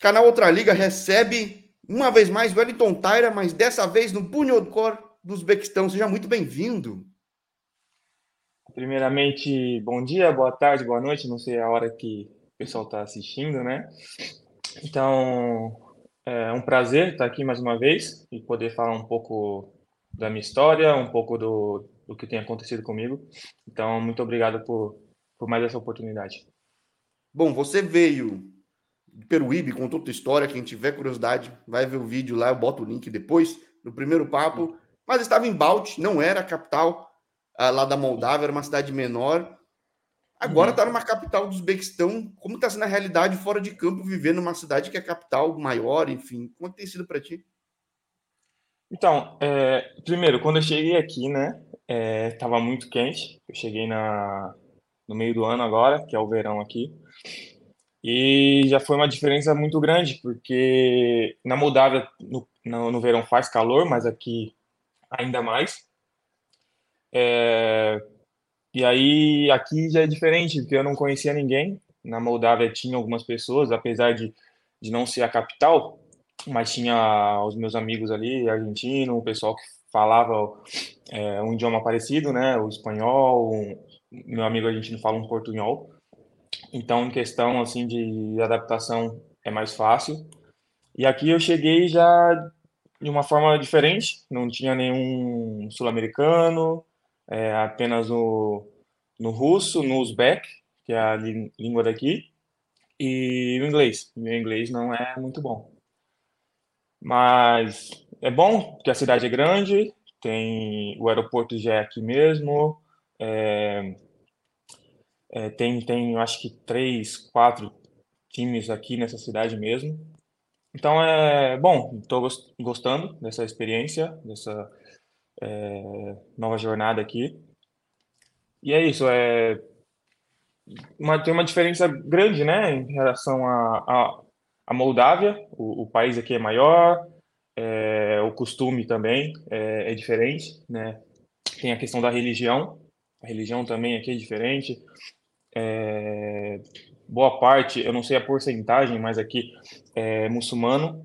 Canal Outra Liga recebe uma vez mais Wellington Taira, mas dessa vez no Bunyodkor do Uzbequistão. Seja muito bem-vindo. Primeiramente, bom dia, boa tarde, boa noite, não sei a hora que o pessoal está assistindo, né? Então, é um prazer estar aqui mais uma vez e poder falar um pouco da minha história, um pouco do, do que tem acontecido comigo. Então, muito obrigado por, por mais essa oportunidade. Bom, você veio Peruíbe, contou tua história. Quem tiver curiosidade, vai ver o vídeo lá, eu boto o link depois, no primeiro papo. Mas estava em Balt, não era a capital ah, lá da Moldávia, era uma cidade menor. Agora está uhum. numa capital do Uzbequistão. Como está sendo a realidade fora de campo, viver numa cidade que é capital maior, enfim? Como tem sido para ti? Então, é, primeiro, quando eu cheguei aqui, né, estava é, muito quente. Eu cheguei na, no meio do ano agora, que é o verão aqui. E já foi uma diferença muito grande, porque na Moldávia no, no, no verão faz calor, mas aqui ainda mais. É, e aí aqui já é diferente, porque eu não conhecia ninguém. Na Moldávia tinha algumas pessoas, apesar de, de não ser a capital, mas tinha os meus amigos ali, argentino, o pessoal que falava é, um idioma parecido, né? O espanhol, um, meu amigo argentino fala um portunhol. Então, em questão assim de adaptação é mais fácil. E aqui eu cheguei já de uma forma diferente, não tinha nenhum sul-americano, é, apenas no, no russo, no uzbek, que é a língua daqui, e o inglês. Meu inglês não é muito bom. Mas é bom, porque a cidade é grande, tem o aeroporto já é aqui mesmo, é, é, tem, tem, acho que três, quatro times aqui nessa cidade mesmo. Então é bom, estou gostando dessa experiência, dessa é, nova jornada aqui. E é isso, é uma, tem uma diferença grande, né, em relação a, a, a Moldávia. O, o, país aqui é maior, é, o costume também é, é diferente, né. Tem a questão da religião, a religião também aqui é diferente. É, boa parte, eu não sei a porcentagem, mas aqui é muçulmano.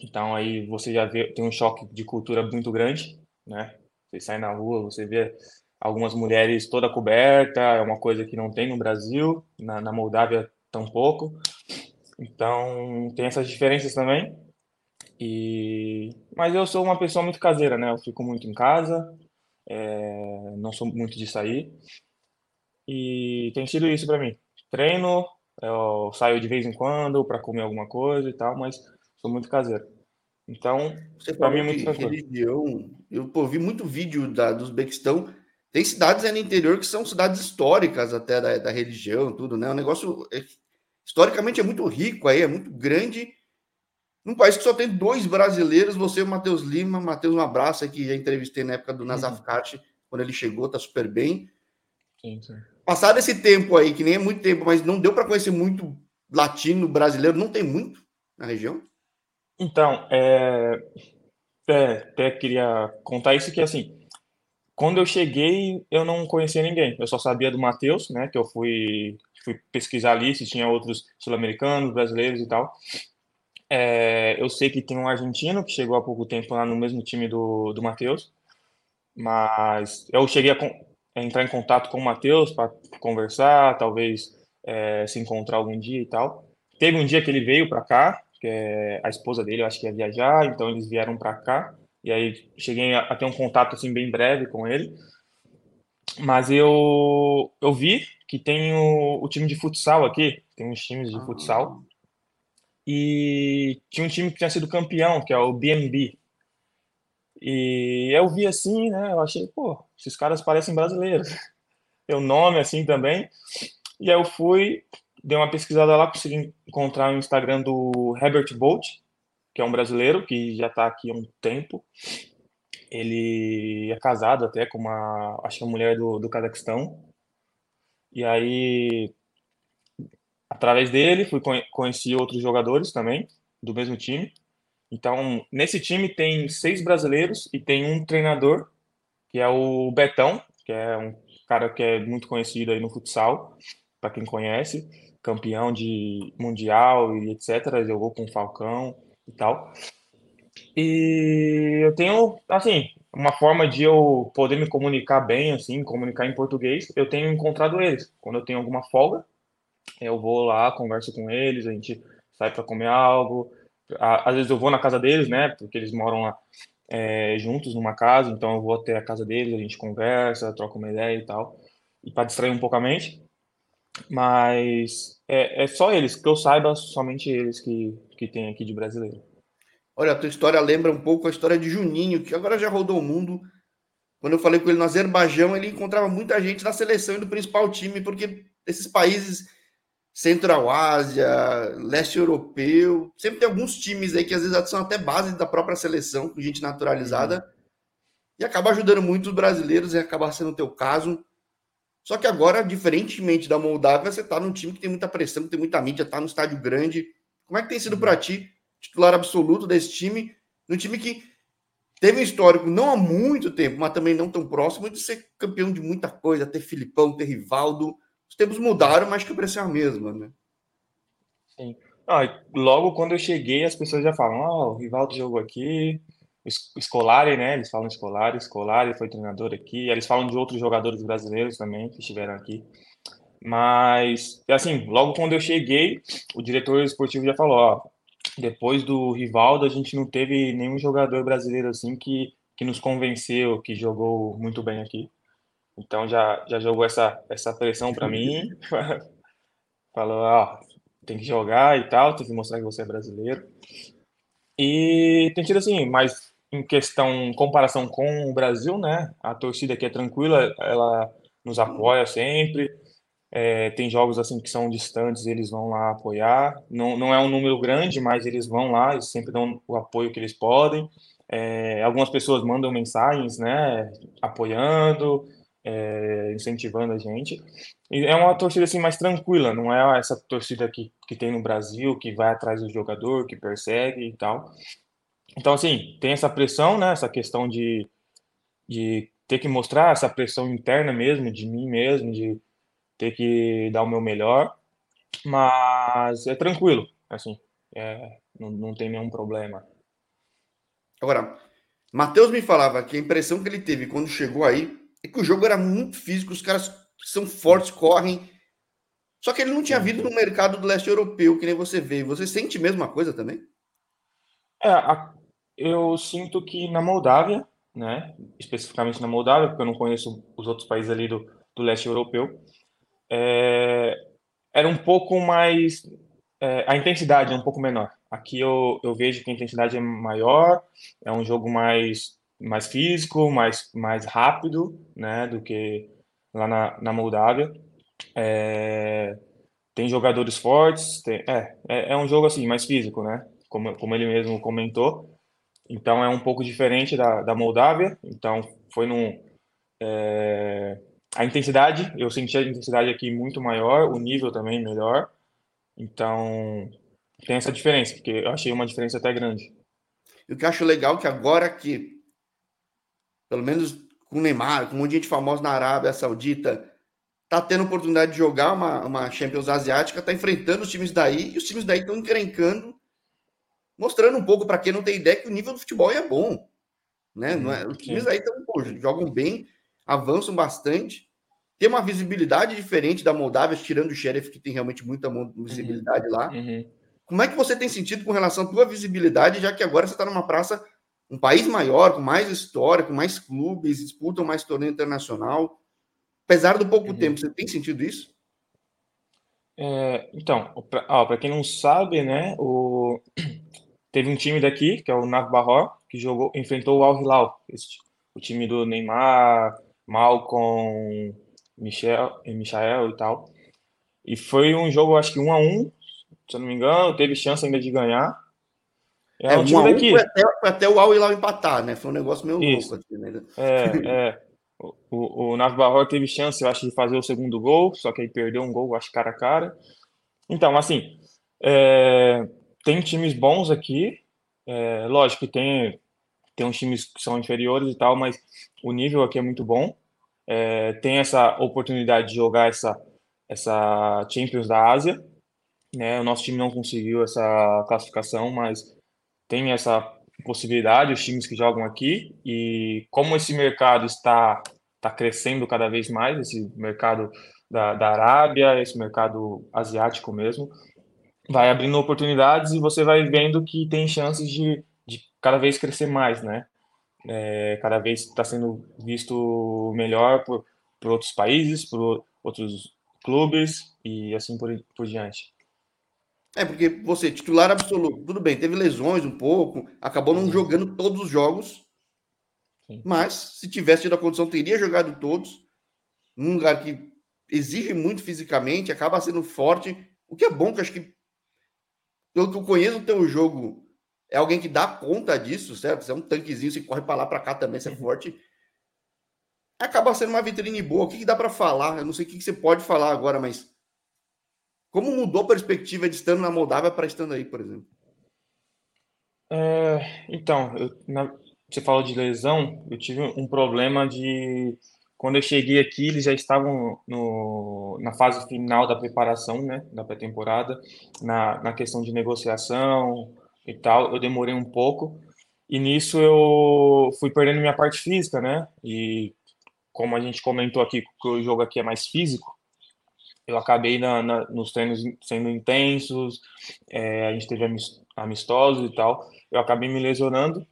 Então aí você já vê, tem um choque de cultura muito grande, né? Você sai na rua, você vê algumas mulheres toda coberta, é uma coisa que não tem no Brasil, na, na Moldávia tampouco. Então tem essas diferenças também. E mas eu sou uma pessoa muito caseira, né? Eu fico muito em casa, é... não sou muito de sair. E tem sido isso para mim. Treino, eu saio de vez em quando para comer alguma coisa e tal, mas sou muito caseiro. Então, para mim é muito tranquilo. religião. Eu pô, vi muito vídeo da, do Uzbequistão. Tem cidades aí no interior que são cidades históricas até da, da religião, tudo, né? O negócio é, historicamente é muito rico aí, é muito grande. Num país que só tem dois brasileiros, você e o Matheus Lima. Matheus, um abraço aqui, já entrevistei na época do uhum. quando ele chegou, tá super bem. Sim, sim. Passado esse tempo aí, que nem é muito tempo, mas não deu para conhecer muito latino brasileiro, não tem muito na região? Então, é... É, até queria contar isso que assim, quando eu cheguei, eu não conhecia ninguém. Eu só sabia do Matheus, né? Que eu fui, fui pesquisar ali se tinha outros sul-americanos, brasileiros e tal. É, eu sei que tem um argentino que chegou há pouco tempo lá no mesmo time do, do Matheus, mas eu cheguei a, entrar em contato com o Matheus para conversar, talvez é, se encontrar algum dia e tal. Teve um dia que ele veio para cá, que é a esposa dele, eu acho que ia viajar, então eles vieram para cá. E aí cheguei a, a ter um contato assim bem breve com ele. Mas eu eu vi que tem o, o time de futsal aqui, tem uns times de futsal. E tinha um time que tinha sido campeão, que é o BNB, e eu vi assim, né? Eu achei, pô, esses caras parecem brasileiros. Tem nome assim também. E aí eu fui, dei uma pesquisada lá, consegui encontrar o Instagram do Herbert Bolt, que é um brasileiro que já está aqui há um tempo. Ele é casado até com uma, acho que é mulher do, do Cazaquistão. E aí, através dele, fui conheci outros jogadores também do mesmo time. Então, nesse time tem seis brasileiros e tem um treinador, que é o Betão, que é um cara que é muito conhecido aí no futsal, para quem conhece. campeão de mundial e etc. Jogou com o Falcão e tal. E eu tenho, assim, uma forma de eu poder me comunicar bem, assim, comunicar em português. Eu tenho encontrado eles. Quando eu tenho alguma folga, eu vou lá, converso com eles, a gente sai para comer algo. Às vezes eu vou na casa deles, né? Porque eles moram lá é, juntos numa casa, então eu vou até a casa deles, a gente conversa, troca uma ideia e tal. E para distrair um pouco a mente. Mas é, é só eles, que eu saiba, somente eles que, que tem aqui de brasileiro. Olha, a tua história lembra um pouco a história de Juninho, que agora já rodou o mundo. Quando eu falei com ele no Azerbaijão, ele encontrava muita gente na seleção e do principal time, porque esses países Central-Ásia, leste europeu, sempre tem alguns times aí que às vezes são até base da própria seleção, com gente naturalizada, uhum. e acaba ajudando muito os brasileiros, e acaba sendo o teu caso. Só que agora, diferentemente da Moldávia, você está num time que tem muita pressão, que tem muita mídia, está no estádio grande. Como é que tem sido para ti titular absoluto desse time, no time que teve um histórico não há muito tempo, mas também não tão próximo de ser campeão de muita coisa, ter Filipão, ter Rivaldo. Os tempos mudaram, mas que a pressão é a mesma, né? Sim. Ah, logo quando eu cheguei, as pessoas já falam: Ó, oh, o Rivaldo jogou aqui, Escolari, né? Eles falam Escolari, Escolari foi treinador aqui. Eles falam de outros jogadores brasileiros também que estiveram aqui. Mas, assim, logo quando eu cheguei, o diretor esportivo já falou: ó, depois do Rivaldo, a gente não teve nenhum jogador brasileiro assim que, que nos convenceu, que jogou muito bem aqui. Então já, já jogou essa, essa pressão para mim. Falou, ó, tem que jogar e tal, tem que mostrar que você é brasileiro. E tem sido assim, mas em questão, em comparação com o Brasil, né? A torcida aqui é tranquila, ela nos apoia sempre. É, tem jogos assim que são distantes, eles vão lá apoiar. Não, não é um número grande, mas eles vão lá e sempre dão o apoio que eles podem. É, algumas pessoas mandam mensagens, né, apoiando, é, incentivando a gente. E é uma torcida assim mais tranquila, não é essa torcida que, que tem no Brasil, que vai atrás do jogador, que persegue e tal. Então, assim, tem essa pressão, né, essa questão de, de ter que mostrar essa pressão interna mesmo, de mim mesmo, de ter que dar o meu melhor, mas é tranquilo, assim, é, não, não tem nenhum problema. Agora, Matheus me falava que a impressão que ele teve quando chegou aí é que o jogo era muito físico, os caras são fortes, correm. Só que ele não tinha vindo no mercado do leste europeu, que nem você vê. Você sente a mesma coisa também? É, eu sinto que na Moldávia, né, especificamente na Moldávia, porque eu não conheço os outros países ali do, do leste europeu, é, era um pouco mais. É, a intensidade é um pouco menor. Aqui eu, eu vejo que a intensidade é maior, é um jogo mais, mais físico, mais, mais rápido, né, do que lá na, na Moldávia. É, tem jogadores fortes, tem, é, é, é, um jogo assim, mais físico, né, como, como ele mesmo comentou. Então é um pouco diferente da, da Moldávia. Então foi num. É, a intensidade, eu senti a intensidade aqui muito maior, o nível também melhor. Então, tem essa diferença, porque eu achei uma diferença até grande. E o que eu acho legal é que agora que, pelo menos com o Neymar, com um monte de gente famosa na Arábia Saudita, tá tendo oportunidade de jogar uma, uma Champions Asiática, tá enfrentando os times daí, e os times daí estão encrencando, mostrando um pouco para quem não tem ideia que o nível do futebol é bom. Né? Não é, os times aí tão, pô, jogam bem, avançam bastante tem uma visibilidade diferente da Moldávia, tirando o Sheriff, que tem realmente muita visibilidade uhum. lá. Uhum. Como é que você tem sentido com relação à tua visibilidade, já que agora você está numa praça, um país maior, com mais história, com mais clubes, disputam mais torneio internacional? Apesar do pouco uhum. tempo, você tem sentido isso? É, então, para quem não sabe, né, o... teve um time daqui, que é o Nav Bahor, que jogou, enfrentou o Al Hilal, esse, o time do Neymar, Malcom, Michel, Michael e tal. E foi um jogo, acho que um a um, se eu não me engano, teve chance ainda de ganhar. É, é um time daqui. Foi até, foi até o Al Hilal empatar, né? Foi um negócio meio Isso. louco. Aqui, né? É, é. O, o, o Navarro teve chance, eu acho, de fazer o segundo gol, só que aí perdeu um gol, acho, cara a cara. Então, assim, é, tem times bons aqui. É, lógico que tem, tem uns times que são inferiores e tal, mas o nível aqui é muito bom é, tem essa oportunidade de jogar essa, essa Champions da Ásia, né? O nosso time não conseguiu essa classificação, mas tem essa possibilidade os times que jogam aqui e como esse mercado está está crescendo cada vez mais esse mercado da, da Arábia, esse mercado asiático mesmo, vai abrindo oportunidades e você vai vendo que tem chances de, de cada vez crescer mais, né? É, cada vez está sendo visto melhor por, por outros países, por outros clubes e assim por, por diante. É, porque você, titular absoluto, tudo bem, teve lesões um pouco, acabou não jogando todos os jogos, Sim. mas se tivesse tido a condição, teria jogado todos, num lugar que exige muito fisicamente, acaba sendo forte, o que é bom, que acho que, pelo que eu conheço o teu jogo, é alguém que dá conta disso, certo? Você é um tanquezinho, você corre para lá, para cá também, você é uhum. forte. Acaba sendo uma vitrine boa. O que, que dá para falar? Eu não sei o que, que você pode falar agora, mas como mudou a perspectiva de estando na Moldávia para estando aí, por exemplo? É, então, eu, na, você falou de lesão, eu tive um problema de quando eu cheguei aqui, eles já estavam no, na fase final da preparação, né, da pré-temporada, na, na questão de negociação e tal. Eu demorei um pouco e nisso eu fui perdendo minha parte física, né? E como a gente comentou aqui que o jogo aqui é mais físico, eu acabei na, na, nos treinos sendo intensos, é, a gente teve amistosos e tal, eu acabei me lesionando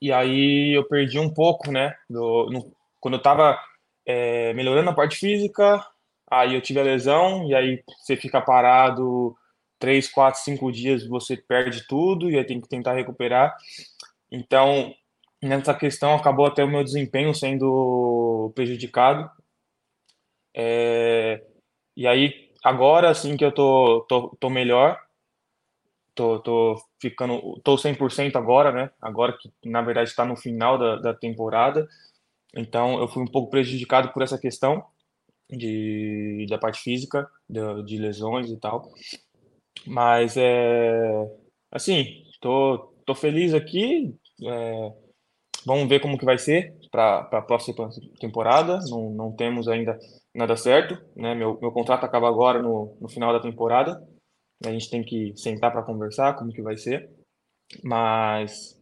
e aí eu perdi um pouco, né? Do, no, quando eu tava é, melhorando a parte física, aí eu tive a lesão, e aí você fica parado três, quatro, cinco dias, você perde tudo, e aí tem que tentar recuperar. Então, nessa questão, acabou até o meu desempenho sendo prejudicado. É, e aí, agora sim que eu tô, tô, tô melhor, tô, tô ficando, tô 100% agora, né? Agora que na verdade está no final da, da temporada. Então, eu fui um pouco prejudicado por essa questão de, da parte física, de, de lesões e tal. Mas, é, assim, tô, tô feliz aqui. É, vamos ver como que vai ser para a próxima temporada. Não, não temos ainda nada certo, né? Meu, meu contrato acaba agora no, no final da temporada. A gente tem que sentar para conversar como que vai ser. Mas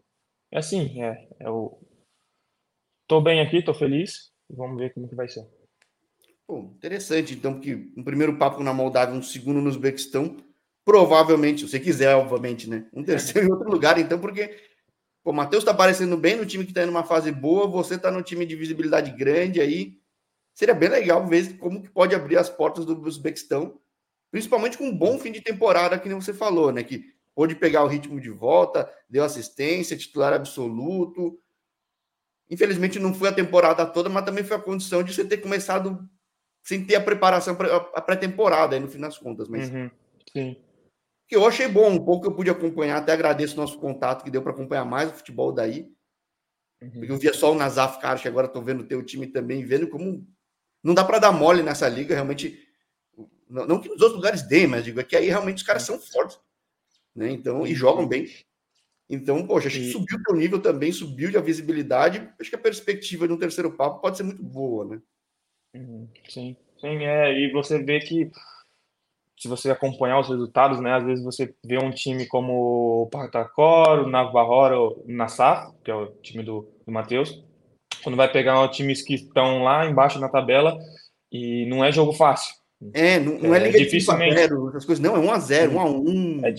é assim, é, é o tô bem aqui, tô feliz. Vamos ver como que vai ser. Interessante, então, que um primeiro papo na Moldávia, um segundo no Uzbequistão, provavelmente, se você quiser, obviamente, né? Um terceiro em outro lugar, então, porque o Matheus tá aparecendo bem no time que tá em uma fase boa, você tá no time de visibilidade grande aí. Seria bem legal ver como que pode abrir as portas do Uzbequistão principalmente com um bom fim de temporada, que nem você falou, né? Que pôde pegar o ritmo de volta, deu assistência, titular absoluto. Infelizmente não foi a temporada toda, mas também foi a condição de você ter começado sem ter a preparação para a pré-temporada, no fim das contas. Mas uhum, sim. Que eu achei bom, um pouco que eu pude acompanhar, até agradeço o nosso contato que deu para acompanhar mais o futebol daí. Uhum. Eu via só o Nazaf que agora estou vendo o teu time também, vendo como não dá para dar mole nessa liga, realmente não, não, que nos outros lugares deem, mas digo, é que aí realmente os caras são fortes. Né? Então, e jogam bem. Então, poxa, acho que subiu o nível também, subiu de a visibilidade. Acho que a perspectiva de um terceiro papo pode ser muito boa, né? Uhum, sim, sim, é. E você vê que se você acompanhar os resultados, né, às vezes você vê um time como o Partacor, o Navarro, o Nassaf, que é o time do, do Matheus, quando vai pegar times que estão lá embaixo na tabela e não é jogo fácil. É, não, não é, é liga dificilmente... de 5 essas coisas, não, é 1 a 0 1 a 1 é,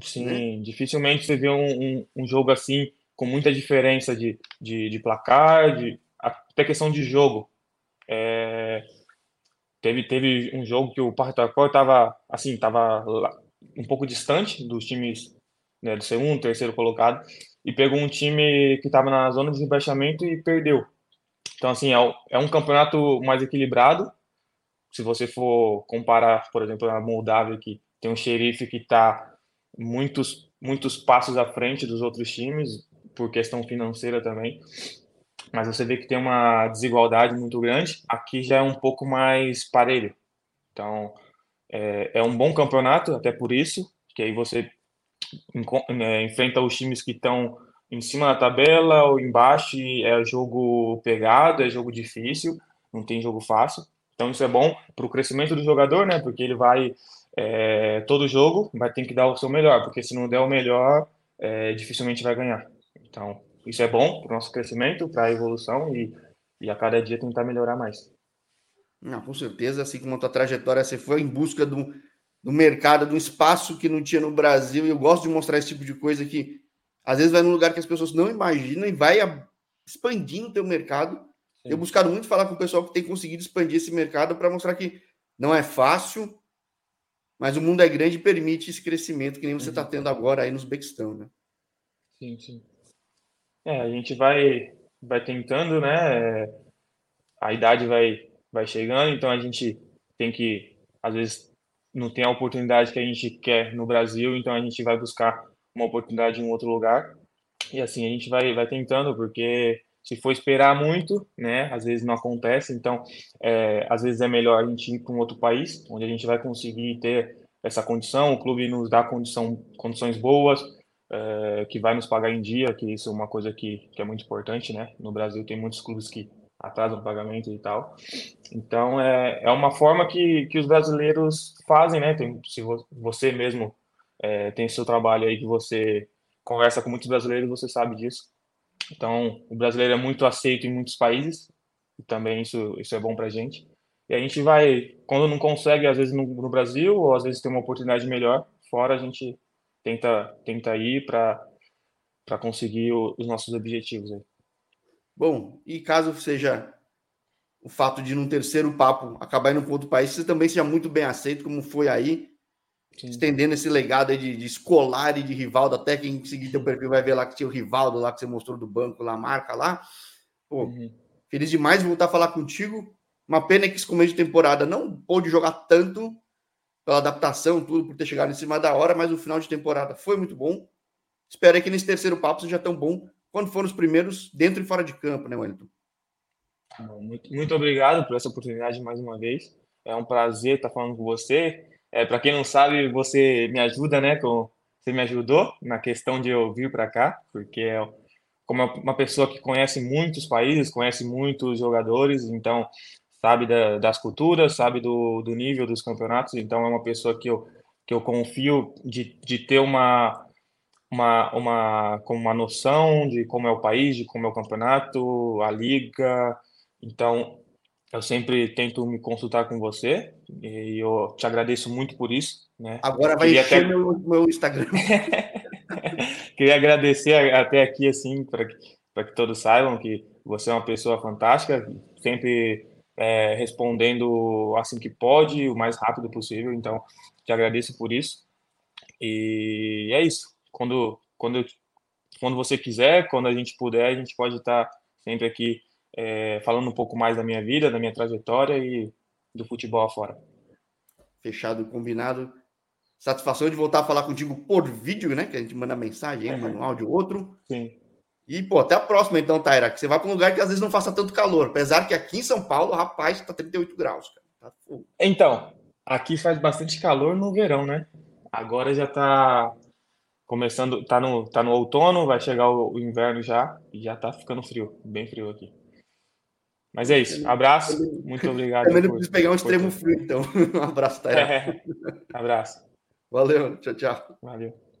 Sim, né? dificilmente você vê um, um, um, jogo assim, com muita diferença de, de, de placar, de, até questão de jogo. É, teve, teve um jogo que o Partacor estava assim, tava um pouco distante dos times né, do segundo, terceiro colocado, e pegou um time que estava na zona de rebaixamento e perdeu. Então, assim, é, é um campeonato mais equilibrado, se você for comparar, por exemplo, a Moldávia, que tem um xerife que está muitos, muitos passos à frente dos outros times, por questão financeira também, mas você vê que tem uma desigualdade muito grande. Aqui já é um pouco mais parelho. Então, é, é um bom campeonato, até por isso, que aí você né, enfrenta os times que estão em cima da tabela ou embaixo, é jogo pegado, é jogo difícil, não tem jogo fácil. Então isso é bom para o crescimento do jogador, né? Porque ele vai é, todo jogo vai ter que dar o seu melhor, porque se não der o melhor, é, dificilmente vai ganhar. Então, isso é bom para o nosso crescimento, para a evolução e, e a cada dia tentar melhorar mais. Não, com certeza, assim como a tua trajetória, você foi em busca do, do mercado, de um espaço que não tinha no Brasil, e eu gosto de mostrar esse tipo de coisa que às vezes vai num lugar que as pessoas não imaginam e vai expandindo o teu mercado. Sim. Eu buscado muito falar com o pessoal que tem conseguido expandir esse mercado para mostrar que não é fácil, mas o mundo é grande e permite esse crescimento que nem você está tendo agora aí no Uzbequistão, né? Sim, sim. É, a gente vai, vai tentando, né? A idade vai, vai chegando, então a gente tem que, às vezes, não tem a oportunidade que a gente quer no Brasil, então a gente vai buscar uma oportunidade em um outro lugar. E assim, a gente vai, vai tentando, porque se for esperar muito, né, às vezes não acontece. Então, é, às vezes é melhor a gente ir para um outro país, onde a gente vai conseguir ter essa condição. O clube nos dá condição, condições boas, é, que vai nos pagar em dia, que isso é uma coisa que, que é muito importante, né? No Brasil tem muitos clubes que atrasam o pagamento e tal. Então, é, é uma forma que, que os brasileiros fazem, né? Tem, se você mesmo é, tem seu trabalho aí que você conversa com muitos brasileiros, você sabe disso. Então, o brasileiro é muito aceito em muitos países, e também isso, isso é bom para gente. E a gente vai, quando não consegue, às vezes no, no, Brasil, ou às vezes tem uma oportunidade melhor, fora a gente tenta, tenta ir para conseguir o, os nossos objetivos. Aí. Bom, e caso seja o fato de num terceiro papo acabar indo para outro país, você também seja muito bem aceito, como foi aí, Sim. estendendo esse legado de, de escolar e de Rivaldo, até quem seguir teu perfil vai ver lá que tinha o Rivaldo lá que você mostrou do banco, lá, a marca lá. Pô, uhum. feliz demais de voltar a falar contigo. Uma pena que esse começo de temporada não pôde jogar tanto pela adaptação, tudo, por ter chegado em cima da hora, mas o final de temporada foi muito bom. Espero que nesse terceiro papo seja tão bom quanto foram os primeiros dentro e fora de campo, né, Wellington? Muito, muito obrigado por essa oportunidade mais uma vez. É um prazer estar falando com você. É, para quem não sabe, você me ajuda, né? Com, você me ajudou na questão de eu vir para cá, porque é, como é uma pessoa que conhece muitos países, conhece muitos jogadores, então sabe da, das culturas, sabe do, do nível dos campeonatos, então é uma pessoa que eu, que eu confio de, de ter uma, uma, uma, uma noção de como é o país, de como é o campeonato, a liga. Então, eu sempre tento me consultar com você e eu te agradeço muito por isso. Né? Agora vai Queria encher até... meu, meu Instagram. Queria agradecer até aqui, assim, para que, que todos saibam que você é uma pessoa fantástica, sempre é, respondendo assim que pode, o mais rápido possível. Então, te agradeço por isso. E é isso. Quando, quando, quando você quiser, quando a gente puder, a gente pode estar sempre aqui é, falando um pouco mais da minha vida, da minha trajetória e do futebol afora. Fechado, combinado. Satisfação de voltar a falar contigo por vídeo, né? Que a gente manda mensagem, é. manda um áudio outro. Sim. E, pô, até a próxima, então, Taira, que você vai para um lugar que às vezes não faça tanto calor. Apesar que aqui em São Paulo, rapaz, tá 38 graus, cara. Tá então, aqui faz bastante calor no verão, né? Agora já tá começando, tá no, tá no outono, vai chegar o, o inverno já, e já tá ficando frio, bem frio aqui. Mas é isso. Abraço. Muito obrigado. Também não preciso pegar um extremo frio, então. Um abraço, Taira. É, abraço. Valeu. Tchau, tchau. Valeu.